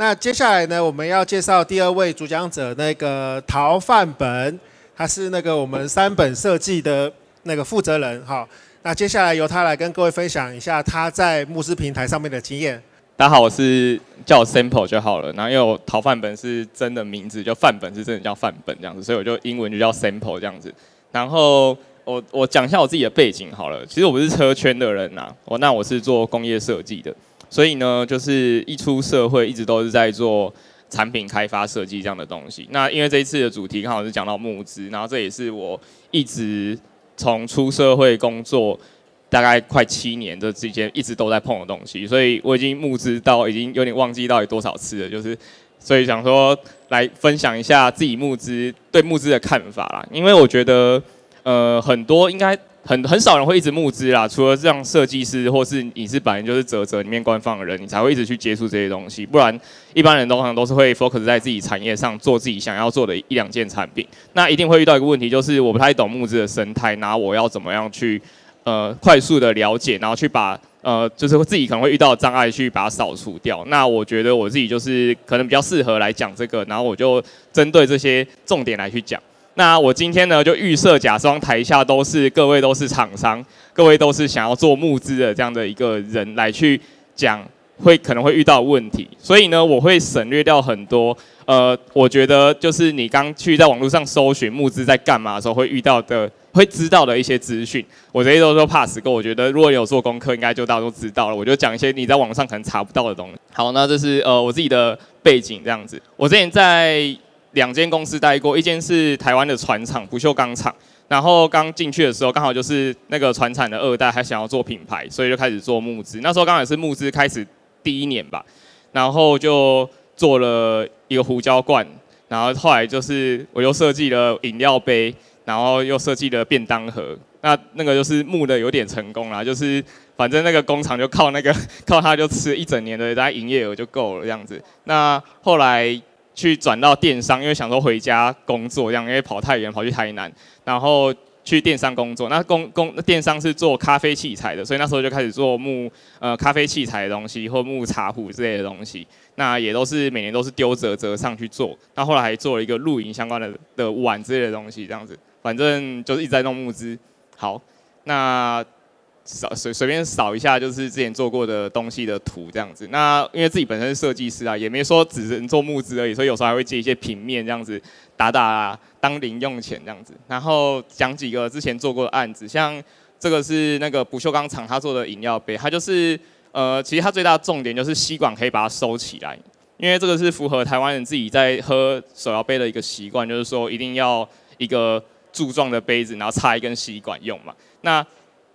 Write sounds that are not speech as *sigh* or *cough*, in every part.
那接下来呢，我们要介绍第二位主讲者，那个陶范本，他是那个我们三本设计的那个负责人。哈，那接下来由他来跟各位分享一下他在募资平台上面的经验。大家好，我是叫我 Sample 就好了。然后因为我陶范本是真的名字，就范本是真的叫范本这样子，所以我就英文就叫 Sample 这样子。然后我我讲一下我自己的背景好了。其实我不是车圈的人呐，我那我是做工业设计的。所以呢，就是一出社会，一直都是在做产品开发设计这样的东西。那因为这一次的主题刚好是讲到募资，然后这也是我一直从出社会工作大概快七年的之间一直都在碰的东西，所以我已经募资到已经有点忘记到底多少次了。就是所以想说来分享一下自己募资对募资的看法啦，因为我觉得呃很多应该。很很少人会一直募资啦，除了这样设计师或是你是本来就是泽泽里面官方的人，你才会一直去接触这些东西。不然一般人通常都是会 focus 在自己产业上做自己想要做的一两件产品。那一定会遇到一个问题，就是我不太懂募资的生态，那我要怎么样去呃快速的了解，然后去把呃就是自己可能会遇到的障碍去把它扫除掉。那我觉得我自己就是可能比较适合来讲这个，然后我就针对这些重点来去讲。那我今天呢，就预设假装台下都是各位都是厂商，各位都是想要做募资的这样的一个人来去讲，会可能会遇到问题，所以呢，我会省略掉很多。呃，我觉得就是你刚去在网络上搜寻募资在干嘛的时候会遇到的，会知道的一些资讯，我这些都说 pass 过。我觉得如果有做功课，应该就大家都知道了。我就讲一些你在网上可能查不到的东西。好，那这是呃我自己的背景这样子。我之前在。两间公司待过，一间是台湾的船厂不锈钢厂，然后刚进去的时候刚好就是那个船厂的二代还想要做品牌，所以就开始做募资。那时候刚好是募资开始第一年吧，然后就做了一个胡椒罐，然后后来就是我又设计了饮料杯，然后又设计了便当盒。那那个就是募的有点成功啦，就是反正那个工厂就靠那个靠它就吃一整年的大概营业额就够了这样子。那后来。去转到电商，因为想说回家工作这样，因为跑太远，跑去台南，然后去电商工作。那工工电商是做咖啡器材的，所以那时候就开始做木呃咖啡器材的东西，或木茶壶之类的东西。那也都是每年都是丢折折上去做。那后来还做了一个露营相关的的碗之类的东西，这样子，反正就是一直在弄木资。好，那。扫随随便扫一下，就是之前做过的东西的图这样子。那因为自己本身是设计师啊，也没说只能做募资而已，所以有时候还会接一些平面这样子打打，当零用钱这样子。然后讲几个之前做过的案子，像这个是那个不锈钢厂他做的饮料杯，它就是呃，其实它最大的重点就是吸管可以把它收起来，因为这个是符合台湾人自己在喝手摇杯的一个习惯，就是说一定要一个柱状的杯子，然后插一根吸管用嘛。那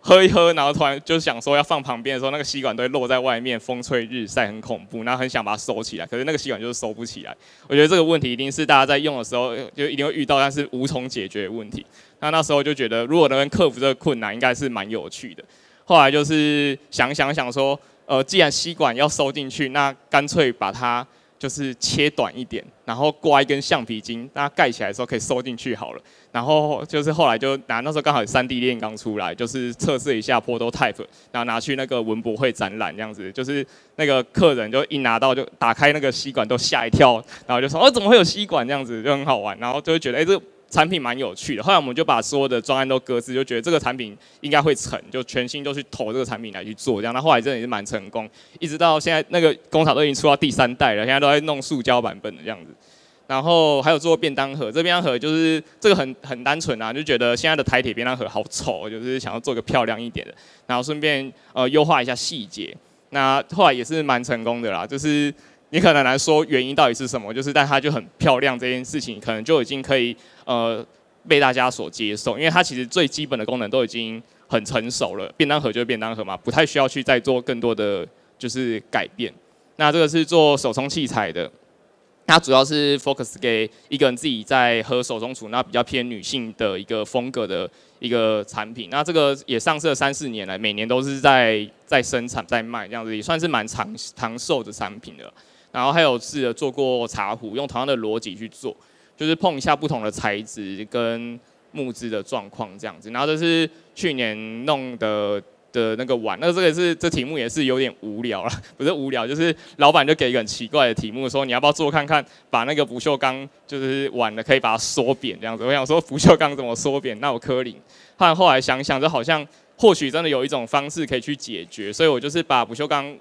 喝一喝，然后突然就想说要放旁边的时候，那个吸管都会落在外面，风吹日晒很恐怖，然后很想把它收起来，可是那个吸管就是收不起来。我觉得这个问题一定是大家在用的时候就一定会遇到，但是无从解决的问题。那那时候就觉得，如果能克服这个困难，应该是蛮有趣的。后来就是想想想说，呃，既然吸管要收进去，那干脆把它。就是切短一点，然后刮一根橡皮筋，那盖起来的时候可以收进去好了。然后就是后来就拿那时候刚好有 3D 炼钢出来，就是测试一下 prototype，然后拿去那个文博会展览这样子，就是那个客人就一拿到就打开那个吸管都吓一跳，然后就说哦，怎么会有吸管这样子，就很好玩，然后就会觉得哎、欸、这。产品蛮有趣的，后来我们就把所有的专案都搁置，就觉得这个产品应该会成，就全心都去投这个产品来去做，这样。那后来真的也是蛮成功，一直到现在那个工厂都已经出到第三代了，现在都在弄塑胶版本的这样子。然后还有做便当盒，这便当盒就是这个很很单纯啊，就觉得现在的台铁便当盒好丑，就是想要做个漂亮一点的，然后顺便呃优化一下细节。那后来也是蛮成功的啦，就是。你可能来说原因到底是什么？就是但它就很漂亮这件事情，可能就已经可以呃被大家所接受，因为它其实最基本的功能都已经很成熟了。便当盒就是便当盒嘛，不太需要去再做更多的就是改变。那这个是做手冲器材的，它主要是 focus 给一个人自己在喝手冲厨，那比较偏女性的一个风格的一个产品。那这个也上市了三四年来，每年都是在在生产在卖这样子，也算是蛮长长寿的产品了。然后还有试着做过茶壶，用同样的逻辑去做，就是碰一下不同的材质跟木质的状况这样子。然后这是去年弄的的那个碗，那这个是这题目也是有点无聊了，不是无聊，就是老板就给一个很奇怪的题目，说你要不要做看看，把那个不锈钢就是碗的可以把它缩扁这样子。我想说不锈钢怎么缩扁？那我柯林，后后来想想，就好像或许真的有一种方式可以去解决，所以我就是把不锈钢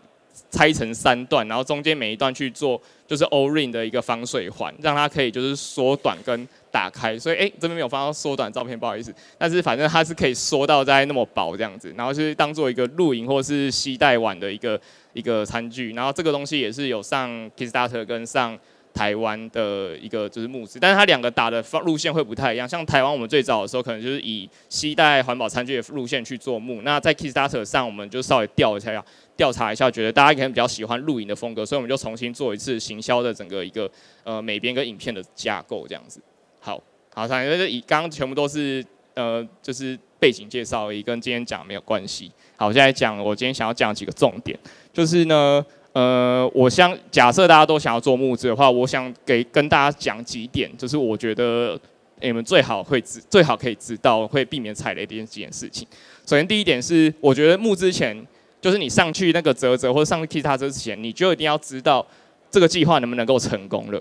拆成三段，然后中间每一段去做就是 O-ring 的一个防水环，让它可以就是缩短跟。打开，所以哎，这边没有放到缩短照片，不好意思。但是反正它是可以缩到在那么薄这样子，然后是当做一个露营或是携带碗的一个一个餐具。然后这个东西也是有上 Kickstarter 跟上台湾的一个就是募资，但是它两个打的路线会不太一样。像台湾我们最早的时候可能就是以携带环保餐具的路线去做募，那在 Kickstarter 上我们就稍微调一下，调查一下，觉得大家可能比较喜欢露营的风格，所以我们就重新做一次行销的整个一个呃美编跟影片的架构这样子。好好，因为以刚刚全部都是呃，就是背景介绍而已，跟今天讲没有关系。好，我现在讲我今天想要讲几个重点，就是呢，呃，我想假设大家都想要做募资的话，我想给跟大家讲几点，就是我觉得你们最好会知，最好可以知道，会避免踩雷的几件事情。首先第一点是，我觉得募资前，就是你上去那个啧啧或者上去 Kickstarter 之前，你就一定要知道这个计划能不能够成功了。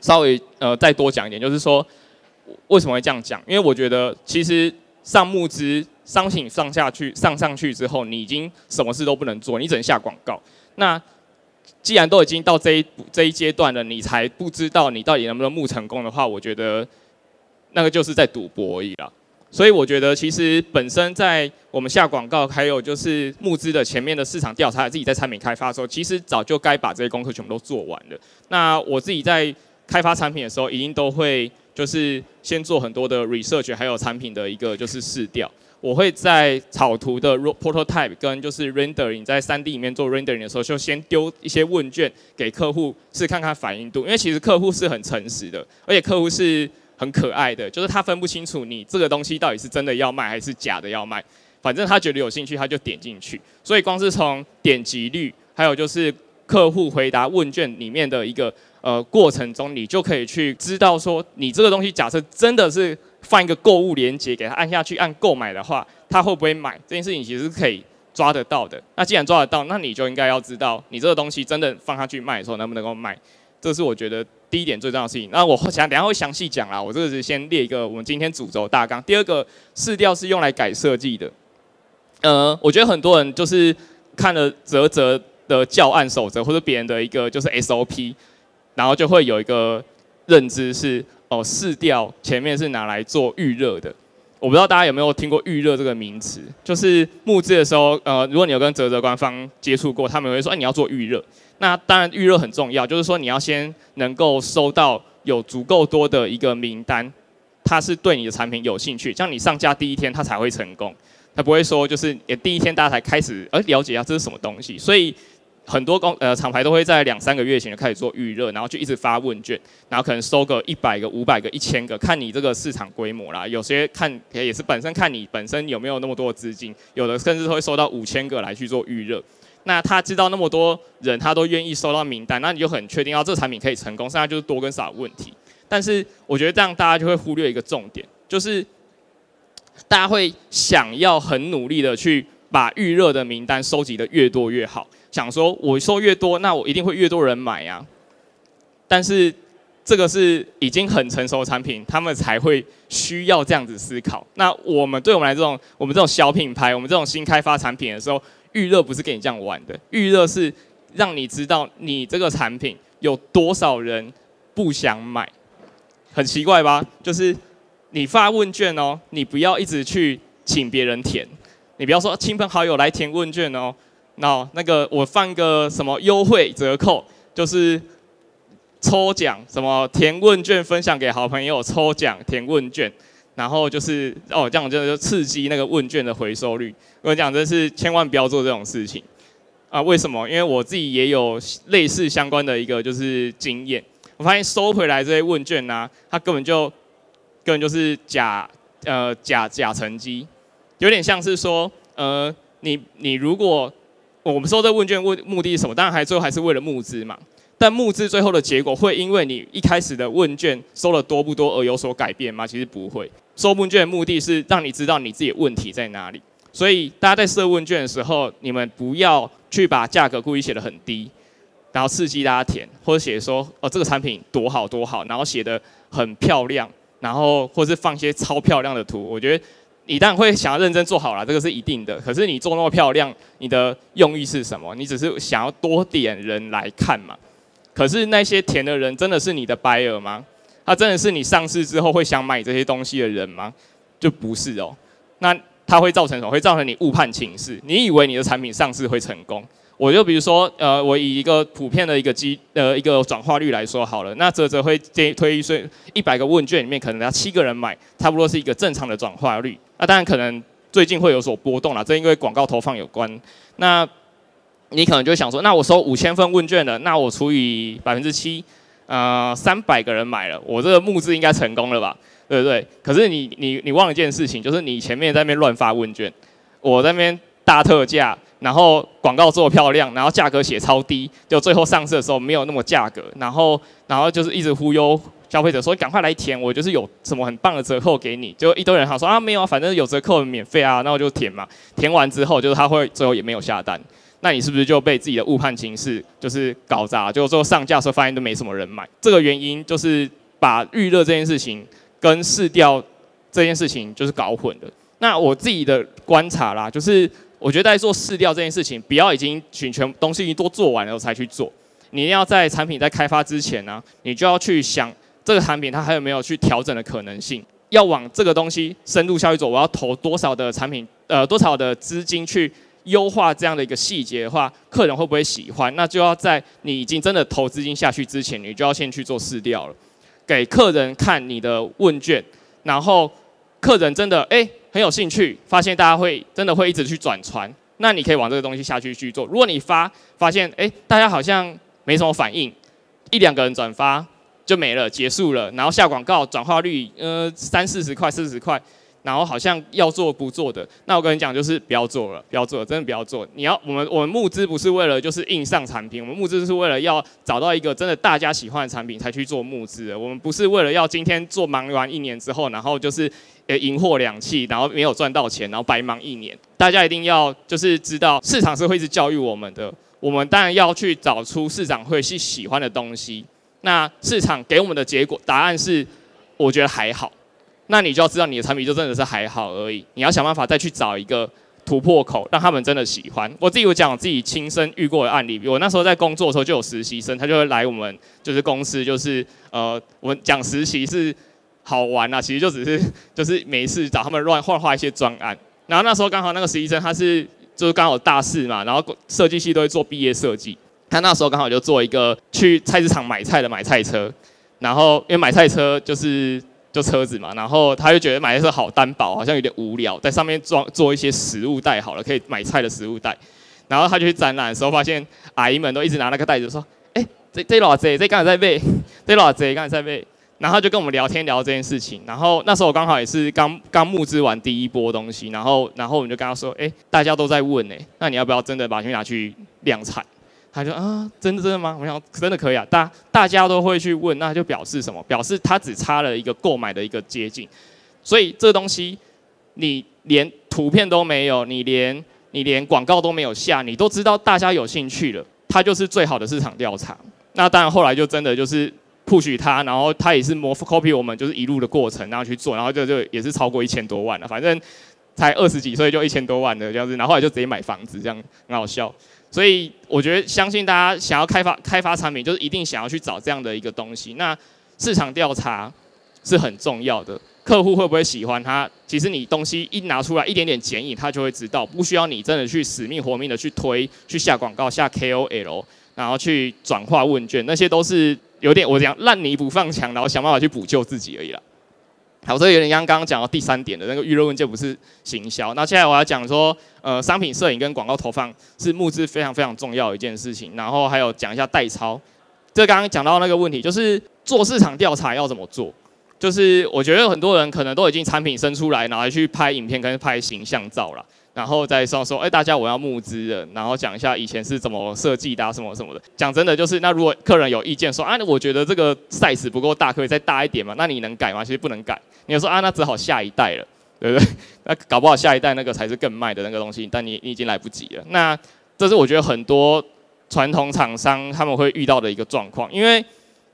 稍微呃再多讲一点，就是说为什么会这样讲？因为我觉得其实上募资商品上下去上上去之后，你已经什么事都不能做，你只能下广告。那既然都已经到这一这一阶段了，你才不知道你到底能不能募成功的话，我觉得那个就是在赌博而已啦。所以我觉得其实本身在我们下广告，还有就是募资的前面的市场调查，自己在产品开发的时候，其实早就该把这些功课全部都做完了。那我自己在开发产品的时候，一定都会就是先做很多的 research，还有产品的一个就是试调。我会在草图的 prototype 跟就是 rendering 在 3D 里面做 rendering 的时候，就先丢一些问卷给客户试看看反应度。因为其实客户是很诚实的，而且客户是很可爱的，就是他分不清楚你这个东西到底是真的要卖还是假的要卖。反正他觉得有兴趣，他就点进去。所以光是从点击率，还有就是客户回答问卷里面的一个。呃，过程中你就可以去知道说，你这个东西假设真的是放一个购物链接给他按下去按购买的话，他会不会买？这件事情其实是可以抓得到的。那既然抓得到，那你就应该要知道，你这个东西真的放下去卖的时候能不能够卖？这是我觉得第一点最重要的事情。那我想等下会详细讲啦。我这个是先列一个我们今天主轴大纲。第二个试调是用来改设计的。呃，我觉得很多人就是看了泽泽的教案守则或者别人的一个就是 SOP。然后就会有一个认知是哦，试调前面是拿来做预热的。我不知道大家有没有听过预热这个名词，就是募资的时候，呃，如果你有跟泽泽官方接触过，他们会说，哎，你要做预热。那当然预热很重要，就是说你要先能够收到有足够多的一个名单，他是对你的产品有兴趣，像你上架第一天他才会成功，他不会说就是也第一天大家才开始呃了解一下这是什么东西，所以。很多公呃厂牌都会在两三个月前就开始做预热，然后就一直发问卷，然后可能收个一百个、五百个、一千个，看你这个市场规模啦。有些看也是本身看你本身有没有那么多资金，有的甚至会收到五千个来去做预热。那他知道那么多人，他都愿意收到名单，那你就很确定要这个产品可以成功，剩下就是多跟少的问题。但是我觉得这样大家就会忽略一个重点，就是大家会想要很努力的去把预热的名单收集的越多越好。想说，我收越多，那我一定会越多人买呀。但是这个是已经很成熟的产品，他们才会需要这样子思考。那我们对我们来这种，我们这种小品牌，我们这种新开发产品的时候，预热不是跟你这样玩的。预热是让你知道你这个产品有多少人不想买。很奇怪吧？就是你发问卷哦，你不要一直去请别人填，你不要说亲朋好友来填问卷哦。那那个我放个什么优惠折扣，就是抽奖，什么填问卷分享给好朋友抽奖填问卷，然后就是哦这样就就刺激那个问卷的回收率。我跟你讲，真是千万不要做这种事情啊！为什么？因为我自己也有类似相关的一个就是经验，我发现收回来这些问卷呢、啊，它根本就根本就是假呃假假成绩，有点像是说呃你你如果。我们收这问卷问目的是什么？当然还最后还是为了募资嘛。但募资最后的结果会因为你一开始的问卷收了多不多而有所改变吗？其实不会。收问卷的目的是让你知道你自己问题在哪里。所以大家在设问卷的时候，你们不要去把价格故意写得很低，然后刺激大家填，或者写说哦这个产品多好多好，然后写得很漂亮，然后或是放一些超漂亮的图。我觉得你当然会想要认真做好了，这个是一定的。可是你做那么漂亮，你的用意是什么？你只是想要多点人来看嘛？可是那些填的人真的是你的 buyer 吗？他真的是你上市之后会想买这些东西的人吗？就不是哦。那它会造成什么？会造成你误判情势。你以为你的产品上市会成功？我就比如说，呃，我以一个普遍的一个机呃一个转化率来说好了。那泽泽会建议推说一百个问卷里面可能要七个人买，差不多是一个正常的转化率。那当然可能最近会有所波动了，这因为广告投放有关。那你可能就想说，那我收五千份问卷了，那我除以百分之七，呃，三百个人买了，我这个募资应该成功了吧？对不对？可是你你你忘了一件事情，就是你前面在那边乱发问卷，我在那边大特价，然后广告做漂亮，然后价格写超低，就最后上市的时候没有那么价格，然后然后就是一直忽悠消费者说赶快来填，我就是有什么很棒的折扣给你，就一堆人好说啊没有啊，反正有折扣免费啊，那我就填嘛。填完之后就是他会最后也没有下单，那你是不是就被自己的误判情势就是搞砸？就最后上架的时候发现都没什么人买，这个原因就是把预热这件事情。跟市调这件事情就是搞混了。那我自己的观察啦，就是我觉得在做市调这件事情，不要已经全全东西已经都做完了才去做。你一定要在产品在开发之前呢、你就要去想这个产品它还有没有去调整的可能性。要往这个东西深入下去做，我要投多少的产品，呃，多少的资金去优化这样的一个细节的话，客人会不会喜欢？那就要在你已经真的投资金下去之前，你就要先去做市调了。给客人看你的问卷，然后客人真的哎很有兴趣，发现大家会真的会一直去转传，那你可以往这个东西下去去做。如果你发发现哎大家好像没什么反应，一两个人转发就没了结束了，然后下广告转化率呃三四十块四十块。然后好像要做不做的，那我跟你讲就是不要做了，不要做了，真的不要做。你要我们我们募资不是为了就是硬上产品，我们募资是为了要找到一个真的大家喜欢的产品才去做募资的。我们不是为了要今天做忙完一年之后，然后就是呃银货两訖，然后没有赚到钱，然后白忙一年。大家一定要就是知道市场是会一直教育我们的，我们当然要去找出市场会是喜欢的东西。那市场给我们的结果答案是，我觉得还好。那你就要知道你的产品就真的是还好而已，你要想办法再去找一个突破口，让他们真的喜欢。我自己有讲我自己亲身遇过的案例，我那时候在工作的时候就有实习生，他就会来我们就是公司，就是呃，我们讲实习是好玩啊，其实就只是就是每一次找他们乱画画一些专案。然后那时候刚好那个实习生他是就是刚好大四嘛，然后设计系都会做毕业设计，他那时候刚好就做一个去菜市场买菜的买菜车，然后因为买菜车就是。就车子嘛，然后他就觉得买的车好单薄，好像有点无聊，在上面装做一些食物袋好了，可以买菜的食物袋。然后他就去展览的时候，发现阿姨们都一直拿那个袋子说：“哎，这这老贼，这刚才在背，这老贼刚才在背。”然后就跟我们聊天聊这件事情。然后那时候我刚好也是刚刚募资完第一波东西，然后然后我们就跟他说：“哎，大家都在问哎，那你要不要真的把东西拿去量产？”他就啊，真的真的吗？我想真的可以啊，大大家都会去问，那就表示什么？表示他只差了一个购买的一个接近。所以这东西你连图片都没有，你连你连广告都没有下，你都知道大家有兴趣了，它就是最好的市场调查。那当然后来就真的就是 push 他，然后他也是模 copy 我们就是一路的过程，然后去做，然后就就也是超过一千多万了，反正才二十几岁就一千多万的这样子，然后后来就直接买房子，这样很好笑。所以我觉得，相信大家想要开发开发产品，就是一定想要去找这样的一个东西。那市场调查是很重要的，客户会不会喜欢它？其实你东西一拿出来，一点点剪影，他就会知道，不需要你真的去死命活命的去推、去下广告、下 KOL，然后去转化问卷，那些都是有点我讲烂泥不放墙，然后想办法去补救自己而已啦。好，这个有点像刚刚讲到第三点的那个预热问卷不是行销。那现在我要讲说，呃，商品摄影跟广告投放是募资非常非常重要的一件事情。然后还有讲一下代操。这刚刚讲到那个问题，就是做市场调查要怎么做？就是我觉得很多人可能都已经产品生出来，然后去拍影片跟拍形象照了。然后再说说，哎，大家我要募资了，然后讲一下以前是怎么设计的，什么什么的。讲真的，就是那如果客人有意见说，啊，我觉得这个 size 不够大，可以再大一点嘛？那你能改吗？其实不能改。你就说啊，那只好下一代了。对不对？那搞不好下一代那个才是更卖的那个东西，但你你已经来不及了。那这是我觉得很多传统厂商他们会遇到的一个状况，因为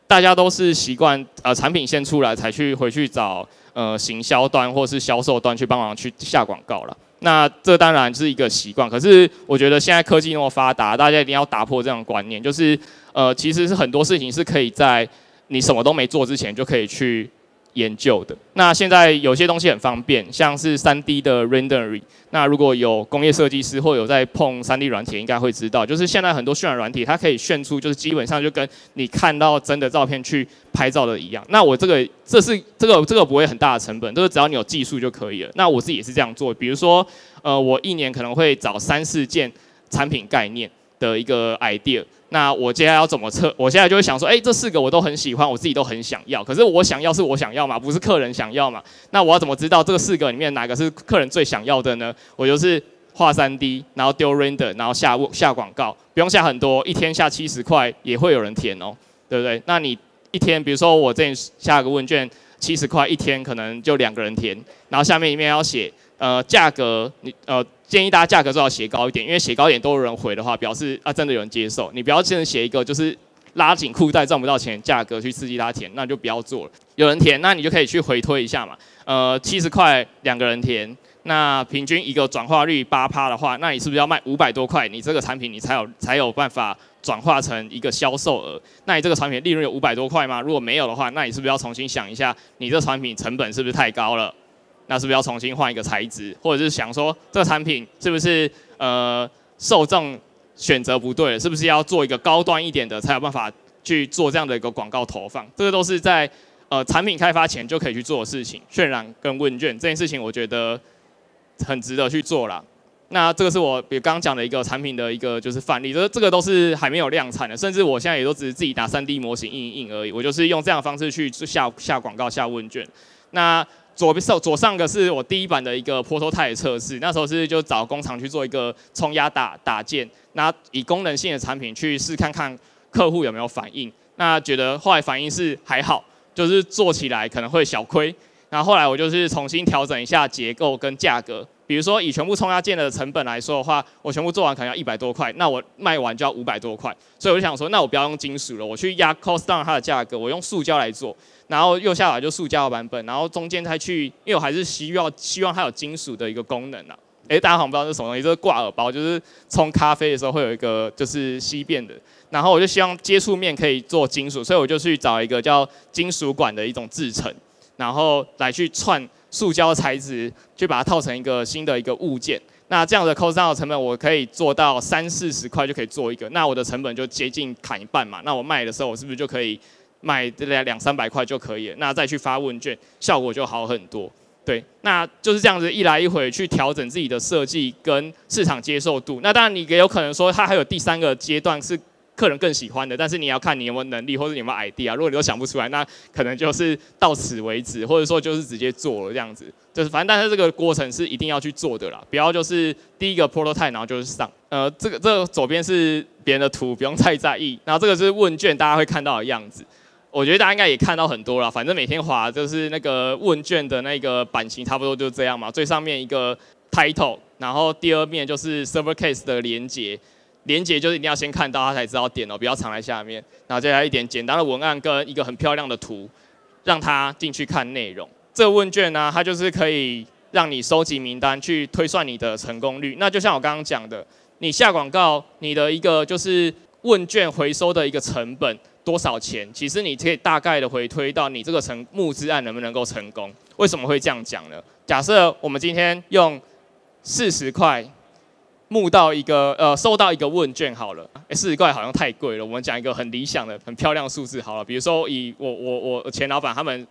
大家都是习惯呃产品先出来才去回去找呃行销端或是销售端去帮忙去下广告了。那这当然是一个习惯，可是我觉得现在科技那么发达，大家一定要打破这样观念，就是呃其实是很多事情是可以在你什么都没做之前就可以去。研究的。那现在有些东西很方便，像是 3D 的 rendering。那如果有工业设计师或有在碰 3D 软体，应该会知道，就是现在很多渲染软体，它可以炫出，就是基本上就跟你看到真的照片去拍照的一样。那我这个这是这个这个不会很大的成本，就是只要你有技术就可以了。那我自己也是这样做，比如说，呃，我一年可能会找三四件产品概念的一个 idea。那我接下来要怎么测？我现在就会想说，哎，这四个我都很喜欢，我自己都很想要。可是我想要是我想要嘛，不是客人想要嘛？那我要怎么知道这个四个里面哪个是客人最想要的呢？我就是画 3D，然后丢 render，然后下下广告，不用下很多，一天下七十块也会有人填哦，对不对？那你一天，比如说我这里下个问卷七十块，一天可能就两个人填，然后下面一面要写。呃，价格你呃建议大家价格最好写高一点，因为写高一点都有人回的话，表示啊真的有人接受。你不要真的写一个就是拉紧裤带赚不到钱价格去刺激他填，那就不要做了。有人填，那你就可以去回推一下嘛。呃，七十块两个人填，那平均一个转化率八趴的话，那你是不是要卖五百多块？你这个产品你才有才有办法转化成一个销售额？那你这个产品利润有五百多块吗？如果没有的话，那你是不是要重新想一下，你这产品成本是不是太高了？那是不是要重新换一个材质，或者是想说这个产品是不是呃受众选择不对了，是不是要做一个高端一点的才有办法去做这样的一个广告投放？这个都是在呃产品开发前就可以去做的事情。渲染跟问卷这件事情，我觉得很值得去做啦。那这个是我比刚刚讲的一个产品的一个就是范例，这这个都是还没有量产的，甚至我现在也都只是自己打 3D 模型印一印而已。我就是用这样的方式去下下广告、下问卷。那左上左上个是我第一版的一个 prototype 测试，那时候是就找工厂去做一个冲压打打件，那以功能性的产品去试看看客户有没有反应，那觉得后来反应是还好，就是做起来可能会小亏，然后后来我就是重新调整一下结构跟价格，比如说以全部冲压件的成本来说的话，我全部做完可能要一百多块，那我卖完就要五百多块，所以我就想说，那我不要用金属了，我去压 cost down 它的价格，我用塑胶来做。然后右下角就塑胶的版本，然后中间再去，因为我还是希望希望它有金属的一个功能啊。诶，大家好像不知道是什么东西，就是挂耳包，就是冲咖啡的时候会有一个就是吸便的。然后我就希望接触面可以做金属，所以我就去找一个叫金属管的一种制成，然后来去串塑胶材质，去把它套成一个新的一个物件。那这样的 cost down 的成本，我可以做到三四十块就可以做一个，那我的成本就接近砍一半嘛。那我卖的时候，我是不是就可以？卖两两三百块就可以了，那再去发问卷，效果就好很多。对，那就是这样子一来一回去调整自己的设计跟市场接受度。那当然你也有可能说，它还有第三个阶段是客人更喜欢的，但是你要看你有没有能力或者你有没有 idea。如果你都想不出来，那可能就是到此为止，或者说就是直接做了这样子。就是反正但是这个过程是一定要去做的啦，不要就是第一个 prototype 然后就是上。呃，这个这个左边是别人的图，不用太在意。然后这个是问卷，大家会看到的样子。我觉得大家应该也看到很多了，反正每天划就是那个问卷的那个版型，差不多就这样嘛。最上面一个 title，然后第二面就是 server case 的连接，连结就是一定要先看到他才知道点哦，不要藏在下面。然后接下来一点简单的文案跟一个很漂亮的图，让他进去看内容。这问卷呢，它就是可以让你收集名单，去推算你的成功率。那就像我刚刚讲的，你下广告，你的一个就是问卷回收的一个成本。多少钱？其实你可以大概的回推到你这个成募资案能不能够成功？为什么会这样讲呢？假设我们今天用四十块募到一个呃收到一个问卷好了，诶，四十块好像太贵了。我们讲一个很理想的、很漂亮的数字好了，比如说以我我我前老板他们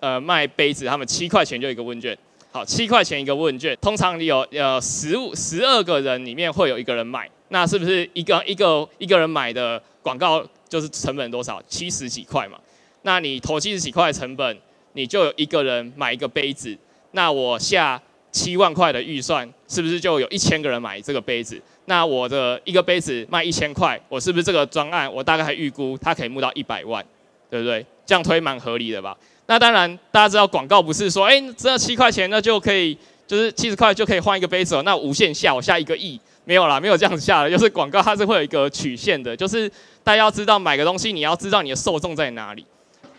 呃卖杯子，他们七块钱就一个问卷，好，七块钱一个问卷，通常你有呃十五十二个人里面会有一个人买，那是不是一个一个一个人买的广告？就是成本多少？七十几块嘛。那你投七十几块成本，你就有一个人买一个杯子。那我下七万块的预算，是不是就有一千个人买这个杯子？那我的一个杯子卖一千块，我是不是这个专案我大概还预估它可以募到一百万，对不对？这样推蛮合理的吧？那当然，大家知道广告不是说，哎，只要七块钱那就可以，就是七十块就可以换一个杯子，那无限下我下一个亿，没有啦，没有这样子下的，就是广告它是会有一个曲线的，就是大家要知道买个东西，你要知道你的受众在哪里。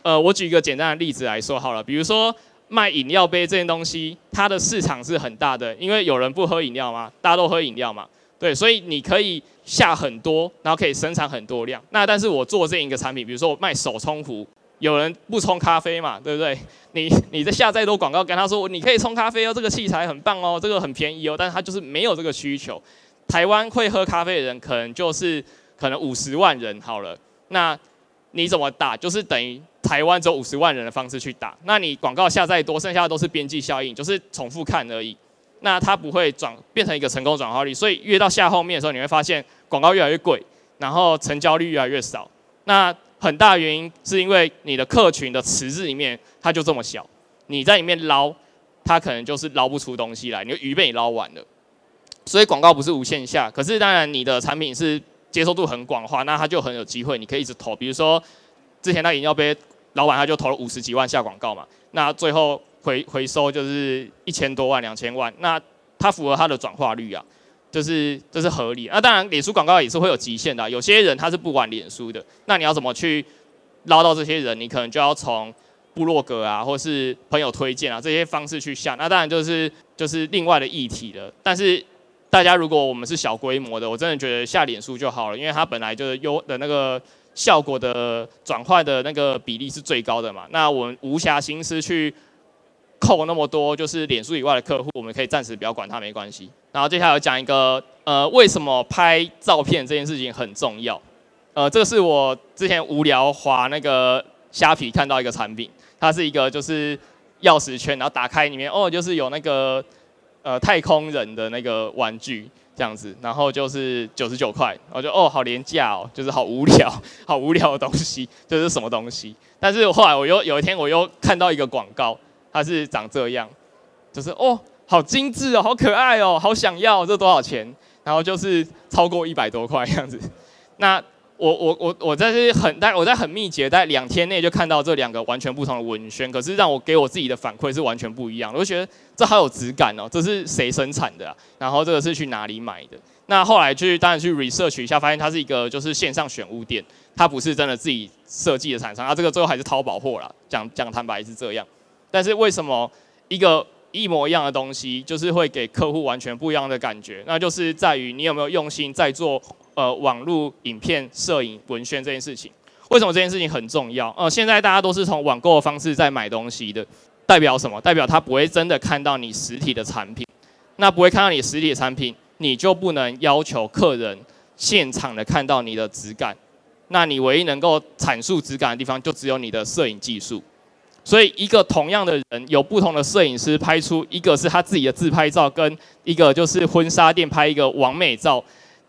呃，我举一个简单的例子来说好了，比如说卖饮料杯这件东西，它的市场是很大的，因为有人不喝饮料嘛，大家都喝饮料嘛，对，所以你可以下很多，然后可以生产很多量。那但是我做这一个产品，比如说我卖手冲壶。有人不冲咖啡嘛，对不对？你你在下再多广告跟他说，你可以冲咖啡哦，这个器材很棒哦，这个很便宜哦，但是他就是没有这个需求。台湾会喝咖啡的人可能就是可能五十万人好了，那你怎么打？就是等于台湾只有五十万人的方式去打。那你广告下再多，剩下的都是边际效应，就是重复看而已。那它不会转变成一个成功转化率，所以越到下后面的时候，你会发现广告越来越贵，然后成交率越来越少。那很大原因是因为你的客群的池子里面它就这么小，你在里面捞，它可能就是捞不出东西来，你的鱼被你捞完了。所以广告不是无限下，可是当然你的产品是接受度很广的话，那他就很有机会，你可以一直投。比如说之前那饮料杯老板他就投了五十几万下广告嘛，那最后回回收就是一千多万两千万，那它符合它的转化率啊。就是这、是合理，那当然脸书广告也是会有极限的、有些人他是不玩脸书的，那你要怎么去捞到这些人？你可能就要从部落格啊，或是朋友推荐啊这些方式去下，那当然就是就是另外的议题了。但是大家如果我们是小规模的，我真的觉得下脸书就好了，因为它本来就是优的那个效果的转换的那个比例是最高的嘛，那我们无暇心思去。扣那么多，就是脸书以外的客户，我们可以暂时不要管它，没关系。然后接下来讲一个，呃，为什么拍照片这件事情很重要？呃，这个是我之前无聊滑那个虾皮看到一个产品，它是一个就是钥匙圈，然后打开里面哦，就是有那个呃太空人的那个玩具这样子，然后就是九十九块，我就哦好廉价哦，就是好无聊，*laughs* 好无聊的东西，就是什么东西？但是后来我又有一天我又看到一个广告。它是长这样，就是哦，好精致哦，好可爱哦，好想要，这多少钱？然后就是超过一百多块这样子。那我我我我在这很在我在很密集，在两天内就看到这两个完全不同的文宣，可是让我给我自己的反馈是完全不一样。我就觉得这好有质感哦，这是谁生产的？然后这个是去哪里买的？那后来去当然去 research 一下，发现它是一个就是线上选物店，它不是真的自己设计的厂商，它这个最后还是淘宝货啦。讲讲坦白是这样。但是为什么一个一模一样的东西，就是会给客户完全不一样的感觉？那就是在于你有没有用心在做呃网络影片、摄影、文宣这件事情。为什么这件事情很重要？呃，现在大家都是从网购的方式在买东西的，代表什么？代表他不会真的看到你实体的产品。那不会看到你实体的产品，你就不能要求客人现场的看到你的质感。那你唯一能够阐述质感的地方，就只有你的摄影技术。所以，一个同样的人，有不同的摄影师拍出一个是他自己的自拍照，跟一个就是婚纱店拍一个完美照，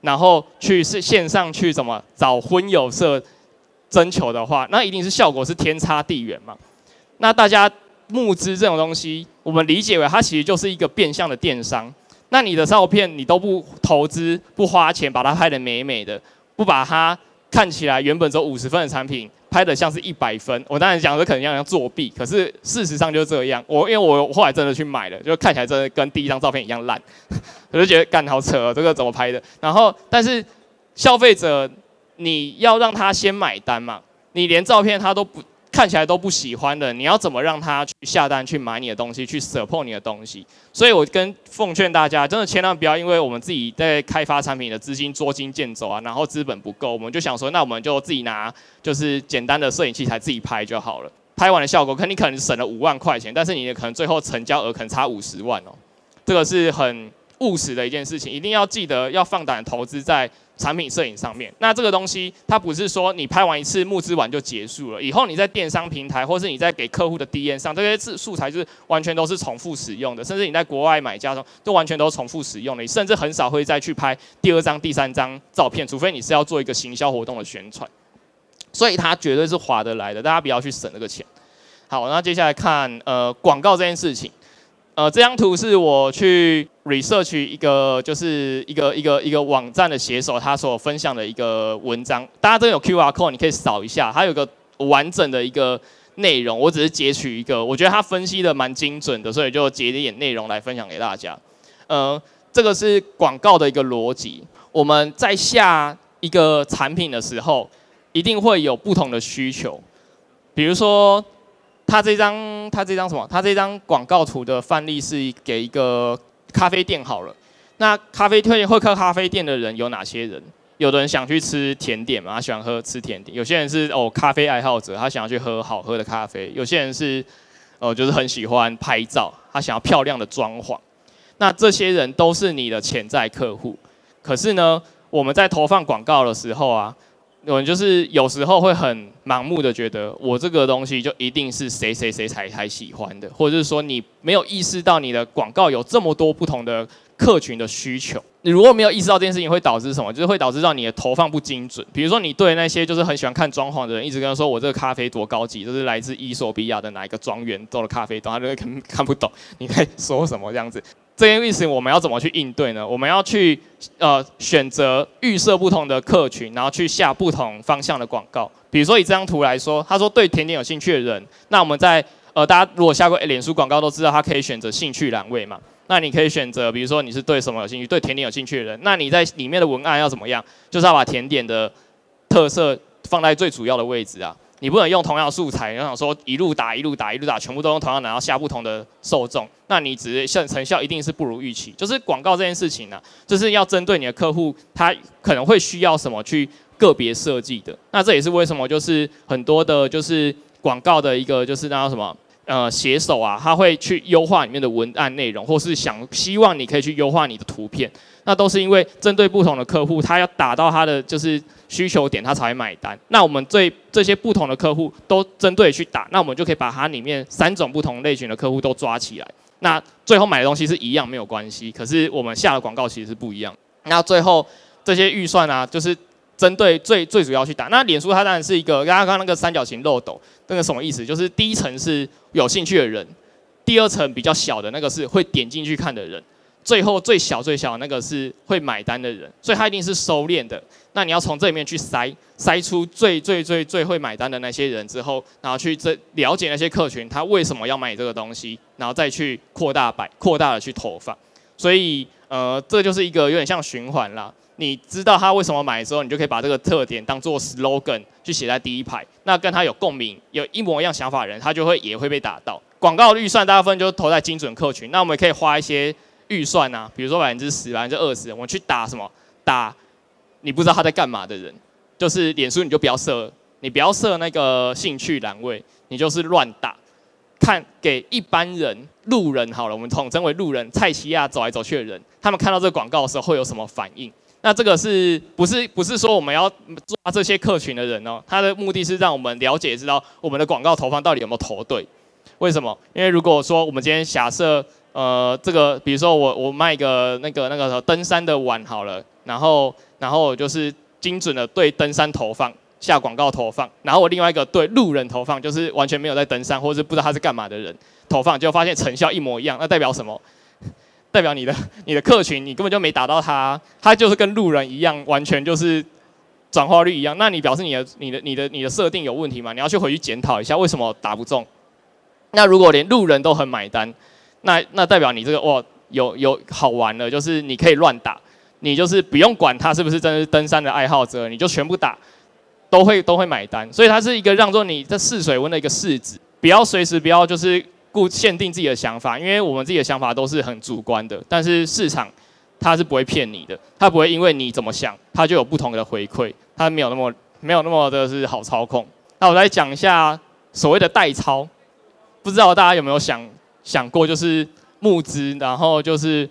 然后去是线上去怎么找婚友社征求的话，那一定是效果是天差地远嘛。那大家募资这种东西，我们理解为它其实就是一个变相的电商。那你的照片你都不投资、不花钱把它拍得美美的，不把它看起来原本只有五十分的产品。拍的像是一百分，我当然讲的可能要像作弊，可是事实上就是这样。我因为我后来真的去买了，就看起来真的跟第一张照片一样烂，*laughs* 我就觉得干好扯，这个怎么拍的？然后，但是消费者你要让他先买单嘛，你连照片他都不。看起来都不喜欢的，你要怎么让他去下单去买你的东西，去 support 你的东西？所以我跟奉劝大家，真的千万不要因为我们自己在开发产品的资金捉襟见肘啊，然后资本不够，我们就想说，那我们就自己拿就是简单的摄影器材自己拍就好了。拍完的效果，可你可能省了五万块钱，但是你的可能最后成交额可能差五十万哦，这个是很务实的一件事情，一定要记得要放胆投资在。产品摄影上面，那这个东西它不是说你拍完一次募资完就结束了，以后你在电商平台或是你在给客户的 DM 上，这些素素材是完全都是重复使用的，甚至你在国外买家中都完全都重复使用的，你甚至很少会再去拍第二张、第三张照片，除非你是要做一个行销活动的宣传，所以它绝对是划得来的，大家不要去省这个钱。好，那接下来看呃广告这件事情。呃，这张图是我去 research 一个，就是一个一个一个网站的写手他所分享的一个文章。大家都有 QR code，你可以扫一下。它有个完整的一个内容，我只是截取一个，我觉得他分析的蛮精准的，所以就截一点内容来分享给大家。呃，这个是广告的一个逻辑。我们在下一个产品的时候，一定会有不同的需求。比如说，他这张他这张什么？他这张广告图的范例是给一个咖啡店好了。那咖啡店会喝咖啡店的人有哪些人？有的人想去吃甜点嘛，他喜欢喝吃甜点。有些人是哦咖啡爱好者，他想要去喝好喝的咖啡。有些人是哦就是很喜欢拍照，他想要漂亮的装潢。那这些人都是你的潜在客户。可是呢，我们在投放广告的时候啊，我们就是有时候会很盲目的觉得，我这个东西就一定是谁谁谁才才喜欢的，或者是说你没有意识到你的广告有这么多不同的。客群的需求，你如果没有意识到这件事情，会导致什么？就是会导致让你的投放不精准。比如说，你对那些就是很喜欢看装潢的人，一直跟他说我这个咖啡多高级，就是来自伊索比亚的哪一个庄园做的咖啡，他就会看看不懂你在说什么这样子。这件事情我们要怎么去应对呢？我们要去呃选择预设不同的客群，然后去下不同方向的广告。比如说以这张图来说，他说对甜点有兴趣的人，那我们在呃大家如果下过脸书广告都知道，他可以选择兴趣栏位嘛。那你可以选择，比如说你是对什么有兴趣，对甜点有兴趣的人，那你在里面的文案要怎么样？就是要把甜点的特色放在最主要的位置啊。你不能用同样的素材，然后想说一路打一路打一路打，全部都用同样的，然后下不同的受众，那你只是像成效一定是不如预期。就是广告这件事情呢、就是要针对你的客户，他可能会需要什么去个别设计的。那这也是为什么就是很多的，就是广告的一个就是那叫什么？呃，写手啊，他会去优化里面的文案内容，或是想希望你可以去优化你的图片，那都是因为针对不同的客户，他要打到他的就是需求点，他才会买单。那我们对这些不同的客户都针对去打，那我们就可以把它里面三种不同类型的客户都抓起来。那最后买的东西是一样没有关系，可是我们下的广告其实是不一样。那最后这些预算啊，就是。针对最最主要去打，那脸书它当然是一个，刚刚那个三角形漏斗，那个什么意思？就是第一层是有兴趣的人，第二层比较小的那个是会点进去看的人，最后最小最小那个是会买单的人，所以它一定是收敛的。那你要从这里面去筛，筛出最最最最会买单的那些人之后，然后去这了解那些客群他为什么要买这个东西，然后再去扩大摆扩大的去投放。所以呃，这就是一个有点像循环啦。你知道他为什么买的时候，你就可以把这个特点当做 slogan 去写在第一排。那跟他有共鸣、有一模一样想法的人，他就会也会被打到。广告预算大部分就投在精准客群。那我们可以花一些预算啊，比如说百分之十、百分之二十，我们去打什么？打你不知道他在干嘛的人。就是脸书你就不要设，你不要设那个兴趣栏位，你就是乱打。看给一般人、路人好了，我们统称为路人，菜市仔走来走去的人，他们看到这个广告的时候会有什么反应？那这个是不是不是说我们要抓这些客群的人呢？他的目的是让我们了解知道我们的广告投放到底有没有投对？为什么？因为如果说我们今天假设呃这个，比如说我我卖一个那个那个登山的碗好了，然后然后就是精准的对登山投放下广告投放，然后我另外一个对路人投放，就是完全没有在登山或者是不知道他是干嘛的人投放，就发现成效一模一样，那代表什么？代表你的 *laughs* 你的客群，你根本就没打到他，他就是跟路人一样，完全就是转化率一样。那你表示你的你的你的你的设定有问题吗？你要去回去检讨一下，为什么打不中？那如果连路人都很买单，那那代表你这个哇有有好玩了，就是你可以乱打，你就是不用管他是不是真的是登山的爱好者，你就全部打，都会都会买单。所以它是一个让做你在试水温的一个试纸，不要随时不要就是。不限定自己的想法，因为我们自己的想法都是很主观的，但是市场它是不会骗你的，它不会因为你怎么想，它就有不同的回馈，它没有那么没有那么的是好操控。那我来讲一下所谓的代操，不知道大家有没有想想过，就是募资，然后就是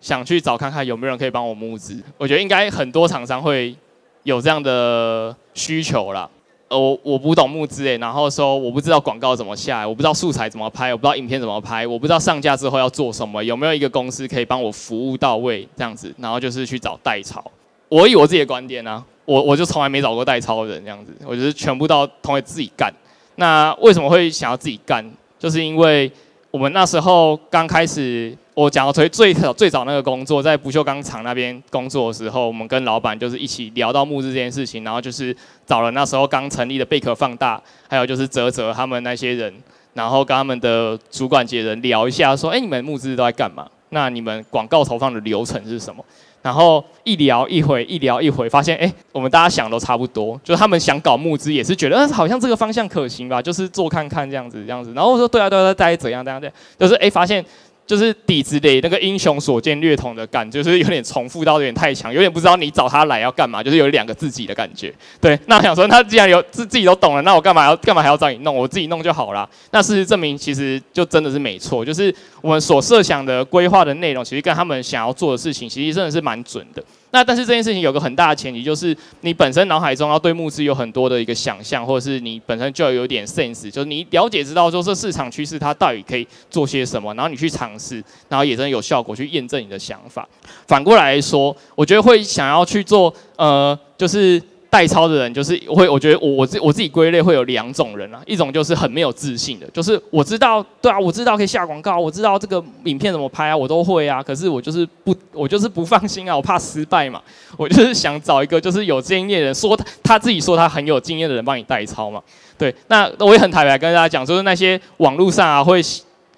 想去找看看有没有人可以帮我募资。我觉得应该很多厂商会有这样的需求啦。呃，我我不懂募资诶，然后说我不知道广告怎么下，我不知道素材怎么拍，我不知道影片怎么拍，我不知道上架之后要做什么，有没有一个公司可以帮我服务到位这样子，然后就是去找代操。我以我自己的观点呢、我我就从来没找过代操的人这样子，我就是全部都同学自己干。那为什么会想要自己干？就是因为我们那时候刚开始，我讲到最最早最早那个工作，在不锈钢厂那边工作的时候，我们跟老板就是一起聊到募资这件事情，然后就是找了那时候刚成立的贝壳放大，还有就是泽泽他们那些人，然后跟他们的主管级人聊一下，说，哎，你们募资都在干嘛？那你们广告投放的流程是什么？然后一聊一回，一聊一回，发现哎，我们大家想都差不多，就是他们想搞募资，也是觉得，嗯，好像这个方向可行吧，就是做看看这样子，这样子。然后我说，对啊，对啊，大概怎样，怎样，怎样，就是哎，发现。就是底子里那个英雄所见略同的感觉，就是有点重复到有点太强，有点不知道你找他来要干嘛，就是有两个自己的感觉。对，那我想说，他既然有自自己都懂了，那我干嘛要干嘛还要找你弄？我自己弄就好了。那事实证明，其实就真的是没错，就是我们所设想的规划的内容，其实跟他们想要做的事情，其实真的是蛮准的。那但是这件事情有个很大的前提，就是你本身脑海中要对募资有很多的一个想象，或者是你本身就要有点 sense，就是你了解知道说这市场趋势它到底可以做些什么，然后你去尝试，然后也真的有效果去验证你的想法。反过来说，我觉得会想要去做，呃，就是。代操的人就是会，我觉得我我自我自己归类会有两种人啊，一种就是很没有自信的，就是我知道，对啊，我知道可以下广告，我知道这个影片怎么拍啊，我都会啊，可是我就是不，我就是不放心啊，我怕失败嘛，我就是想找一个就是有经验的人，说他，他自己说他很有经验的人帮你代操嘛，对，那我也很坦白跟大家讲，就是那些网络上啊会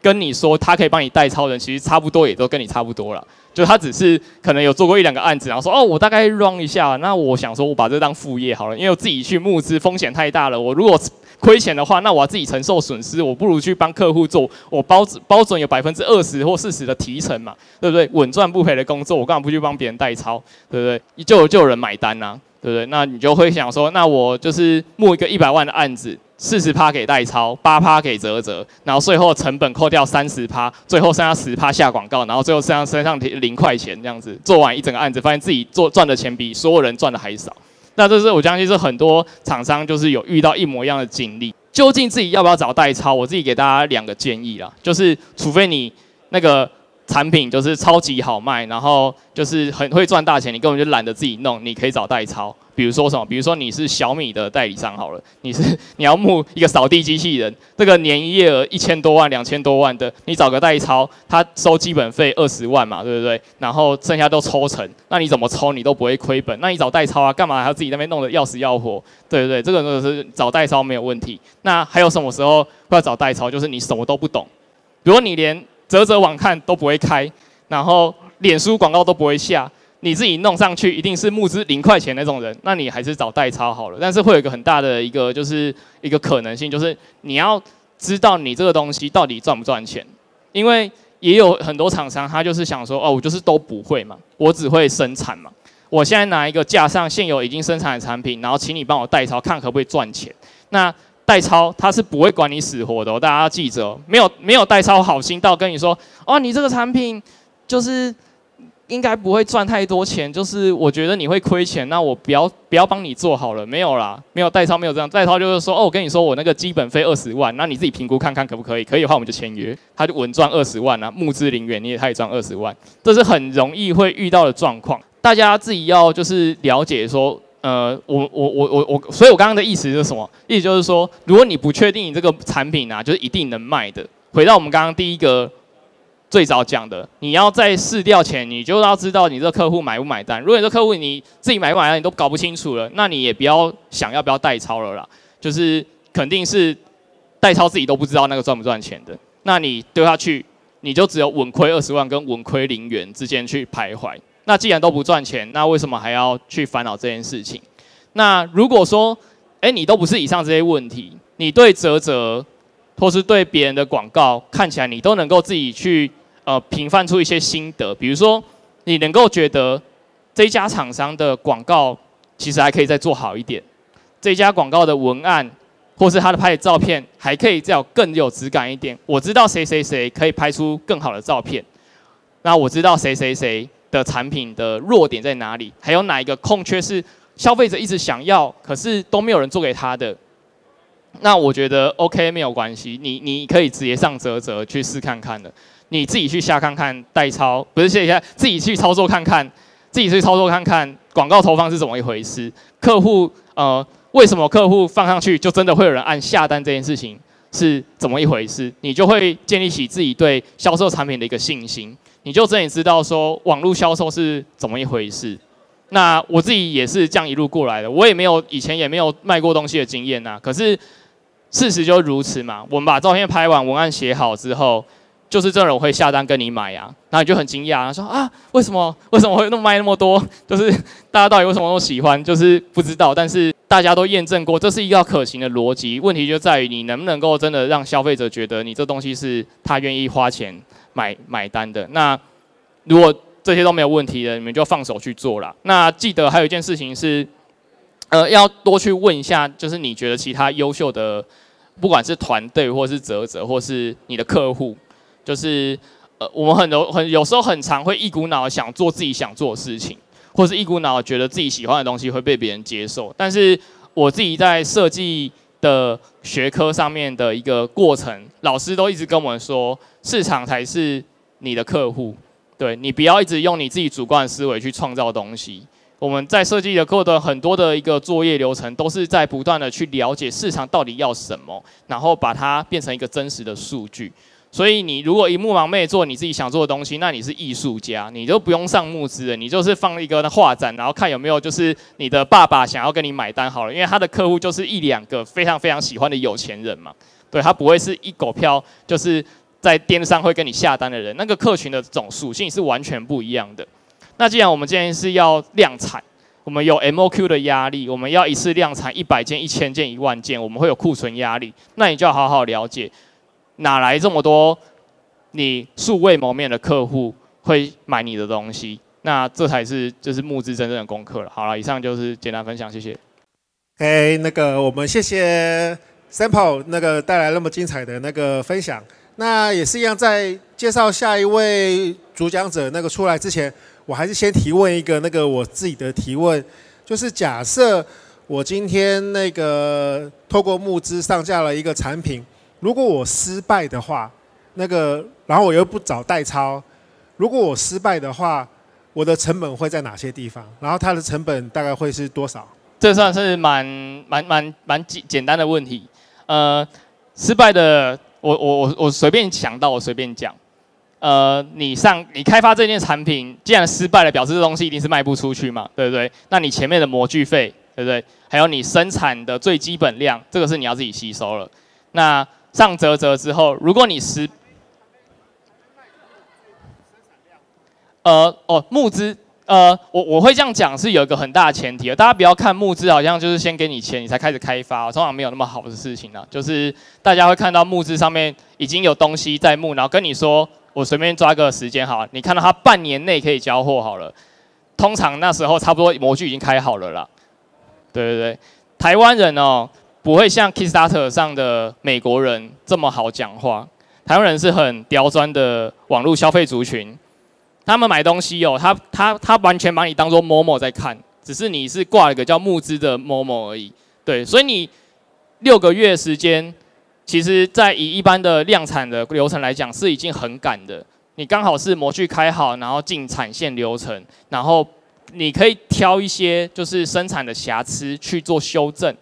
跟你说他可以帮你代操的人，其实差不多也都跟你差不多了。就他只是可能有做过一两个案子，然后说哦，我大概 run 一下。那我想说，我把这当副业好了，因为我自己去募资风险太大了。我如果亏钱的话，那我要自己承受损失，我不如去帮客户做，我包包准有百分之二十或四十的提成嘛，对不对？稳赚不赔的工作，我干嘛不去帮别人代操，对不对？就就有人买单呐、啊，对不对？那你就会想说，那我就是募一个一百万的案子。四十趴给代操，八趴给泽泽，然后最后成本扣掉三十趴，最后剩下十趴下广告，然后最后剩下身上零块钱这样子，做完一整个案子，发现自己做赚的钱比所有人赚的还少。那这是我相信是很多厂商就是有遇到一模一样的经历。究竟自己要不要找代操？我自己给大家两个建议啦，就是除非你那个。产品就是超级好卖，然后就是很会赚大钱，你根本就懒得自己弄，你可以找代操。比如说什么？比如说你是小米的代理商好了，你是你要募一个扫地机器人，这个年营业额一千多万、两千多万的，你找个代操，他收基本费二十万嘛，对不对？然后剩下都抽成，那你怎么抽你都不会亏本。那你找代操啊，干嘛还要自己那边弄得要死要活？对不对？这个就是找代操没有问题。那还有什么时候会要找代操？就是你什么都不懂，比如你连。折折网看都不会开，然后脸书广告都不会下，你自己弄上去一定是募资零块钱那种人，那你还是找代抄好了。但是会有一个很大的一个就是一个可能性，就是你要知道你这个东西到底赚不赚钱，因为也有很多厂商他就是想说，哦，我就是都不会嘛，我只会生产嘛，我现在拿一个架上现有已经生产的产品，然后请你帮我代抄，看可不可以赚钱。那代操他是不会管你死活的，哦，大家记着，没有没有代操好心到跟你说，哦，你这个产品就是应该不会赚太多钱，就是我觉得你会亏钱，那我不要不要帮你做好了，没有啦，没有代操没有这样，代操就是说，哦，我跟你说我那个基本费二十万，那你自己评估看看可不可以，可以的话我们就签约，他就稳赚二十万啊，募资零元你也他也赚二十万，这是很容易会遇到的状况，大家自己要就是了解说。呃，我我我我我，所以我刚刚的意思是什么？意思就是说，如果你不确定你这个产品啊，就是一定能卖的，回到我们刚刚第一个最早讲的，你要在试调前，你就要知道你这个客户买不买单。如果你这客户你自己买不买单你都搞不清楚了，那你也不要想要不要代操了啦。就是肯定是代操自己都不知道那个赚不赚钱的，那你丢下去，你就只有稳亏二十万跟稳亏零元之间去徘徊。那既然都不赚钱，那为什么还要去烦恼这件事情？那如果说，哎，你都不是以上这些问题，你对泽泽，或是对别人的广告看起来，你都能够自己去呃评判出一些心得，比如说，你能够觉得这家厂商的广告其实还可以再做好一点，这家广告的文案或是他的拍的照片还可以再有更有质感一点。我知道谁谁谁可以拍出更好的照片，那我知道谁谁谁。的产品的弱点在哪里？还有哪一个空缺是消费者一直想要，可是都没有人做给他的？那我觉得 OK 没有关系，你你可以直接上啧啧去试看看的，你自己去下看看代操，不是试一下，自己去操作看看，自己去操作看看广告投放是怎么一回事？客户呃，为什么客户放上去就真的会有人按下单这件事情是怎么一回事？你就会建立起自己对销售产品的一个信心。你就真的知道说网络销售是怎么一回事。那我自己也是这样一路过来的，我也没有以前也没有卖过东西的经验呐。可是事实就如此嘛。我们把照片拍完，文案写好之后，就是这种会下单跟你买呀。然后你就很惊讶，说啊，为什么为什么会那么卖那么多？就是大家到底为什么那么喜欢？就是不知道。但是大家都验证过，这是一个可行的逻辑。问题就在于你能不能够真的让消费者觉得你这东西是他愿意花钱买买单的。那如果这些都没有问题的，你们就放手去做了。那记得还有一件事情是，呃，要多去问一下，就是你觉得其他优秀的，不管是团队，或是泽泽，或是你的客户，就是呃，我们很多很有时候很常会一股脑想做自己想做的事情，或是一股脑觉得自己喜欢的东西会被别人接受。但是我自己在设计的学科上面的一个过程，老师都一直跟我们说，市场才是你的客户。对，你不要一直用你自己主观的思维去创造东西。我们在设计的过程，很多的一个作业流程，都是在不断的去了解市场到底要什么，然后把它变成一个真实的数据。所以你如果一目盲昧做你自己想做的东西，那你是艺术家，你就不用上募资了，你就是放一个画展，然后看有没有就是你的爸爸想要跟你买单好了，因为他的客户就是一两个非常非常喜欢的有钱人嘛。对，他不会是一狗票，就是。在电商会跟你下单的人，那个客群的总属性是完全不一样的。那既然我们今天是要量产，我们有 MOQ 的压力，我们要一次量产一百件、一千件、一万件，我们会有库存压力。那你就要好好了解，哪来这么多你素未谋面的客户会买你的东西？那这才是就是募资真正的功课了。好了，以上就是简单分享，谢谢。嘿，那个我们谢谢 Sample 那个带来那么精彩的那个分享。那也是一样，在介绍下一位主讲者那个出来之前，我还是先提问一个那个我自己的提问，就是假设我今天那个透过募资上架了一个产品，如果我失败的话，那个然后我又不找代操，如果我失败的话，我的成本会在哪些地方？然后它的成本大概会是多少？这算是蛮蛮蛮蛮简简单的问题，呃，失败的。我我我我随便想到，我随便讲。呃，你上你开发这件产品，既然失败了，表示这东西一定是卖不出去嘛，对不对？那你前面的模具费，对不对？还有你生产的最基本量，这个是你要自己吸收了。那上啧啧之后，如果你失，呃哦募资。呃，我我会这样讲是有一个很大的前提，大家不要看募资好像就是先给你钱你才开始开发，通常没有那么好的事情呢。就是大家会看到募资上面已经有东西在募，然后跟你说我随便抓个时间好，你看到他半年内可以交货好了，通常那时候差不多模具已经开好了啦。对对对，台湾人哦不会像 Kickstarter 上的美国人这么好讲话，台湾人是很刁钻的网络消费族群。他们买东西哦，他他他完全把你当做 Momo 在看，只是你是挂了个叫募资的 Momo 而已。对，所以你六个月时间，其实在以一般的量产的流程来讲，是已经很赶的。你刚好是模具开好，然后进产线流程，然后你可以挑一些就是生产的瑕疵去做修正，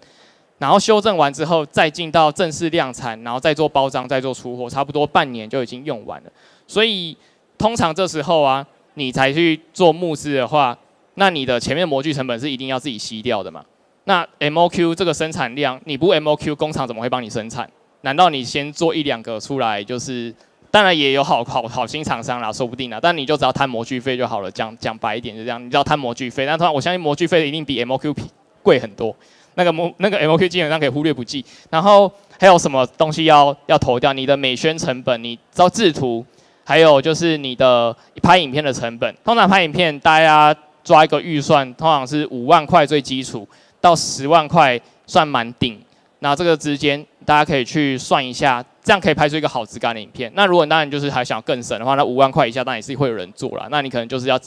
然后修正完之后再进到正式量产，然后再做包装，再做出货，差不多半年就已经用完了。所以。通常这时候啊，你才去做募资的话，那你的前面模具成本是一定要自己吸掉的嘛？那 MOQ 这个生产量，你不 MOQ 工厂怎么会帮你生产？难道你先做一两个出来就是？当然也有好好好心厂商啦，说不定啦。但你就只要摊模具费就好了。讲讲白一点就这样，你只要摊模具费。但通常我相信模具费一定比 MOQ 贵很多。那个模那个 MOQ 基本上可以忽略不计。然后还有什么东西要要投掉？你的美宣成本，你招制图。还有就是你的拍影片的成本，通常拍影片大家抓一个预算，通常是五万块最基础，到十万块算蛮顶。那这个之间大家可以去算一下，这样可以拍出一个好质感的影片。那如果当然就是还想更省的话，那五万块以下当然也是会有人做了。那你可能就是要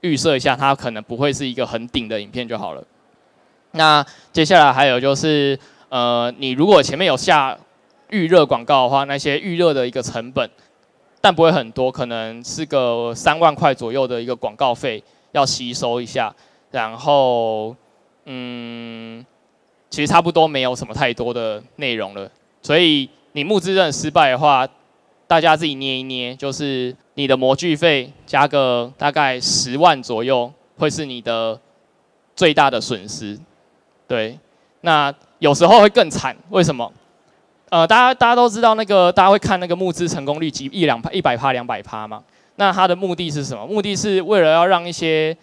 预设一下，它可能不会是一个很顶的影片就好了。那接下来还有就是，呃，你如果前面有下预热广告的话，那些预热的一个成本。但不会很多，可能是个三万块左右的一个广告费要吸收一下，然后，嗯，其实差不多没有什么太多的内容了。所以你募资真的失败的话，大家自己捏一捏，就是你的模具费加个大概十万左右，会是你的最大的损失。对，那有时候会更惨，为什么？呃，大家大家都知道那个，大家会看那个募资成功率几一两趴、一百趴、两百趴嘛？那它的目的是什么？目的是为了要让一些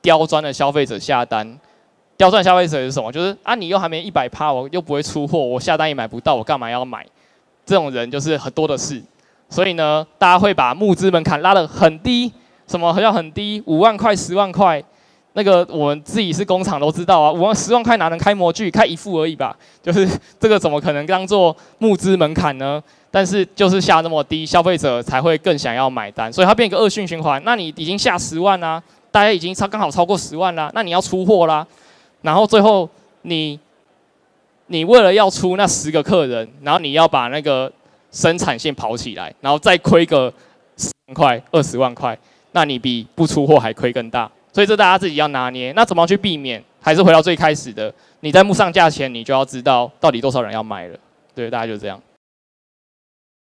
刁钻的消费者下单。刁钻消费者是什么？就是啊，你又还没一百趴，我又不会出货，我下单也买不到，我干嘛要买？这种人就是很多的是。所以呢，大家会把募资门槛拉得很低，什么要很低？五万块、十万块，那个我们自己是工厂都知道啊，五万、十万块哪能开模具？开一副而已吧。就是这个怎么可能当做募资门槛呢？但是就是下那么低，消费者才会更想要买单，所以它变一个恶性循环。那你已经下十万啦，大家已经超刚好超过十万啦，那你要出货啦，然后最后你你为了要出那十个客人，然后你要把那个生产线跑起来，然后再亏个十万块、二十万块，那你比不出货还亏更大。所以这大家自己要拿捏。那怎么去避免？还是回到最开始的，你在木上架前，你就要知道到底多少人要买了。对，大家就这样。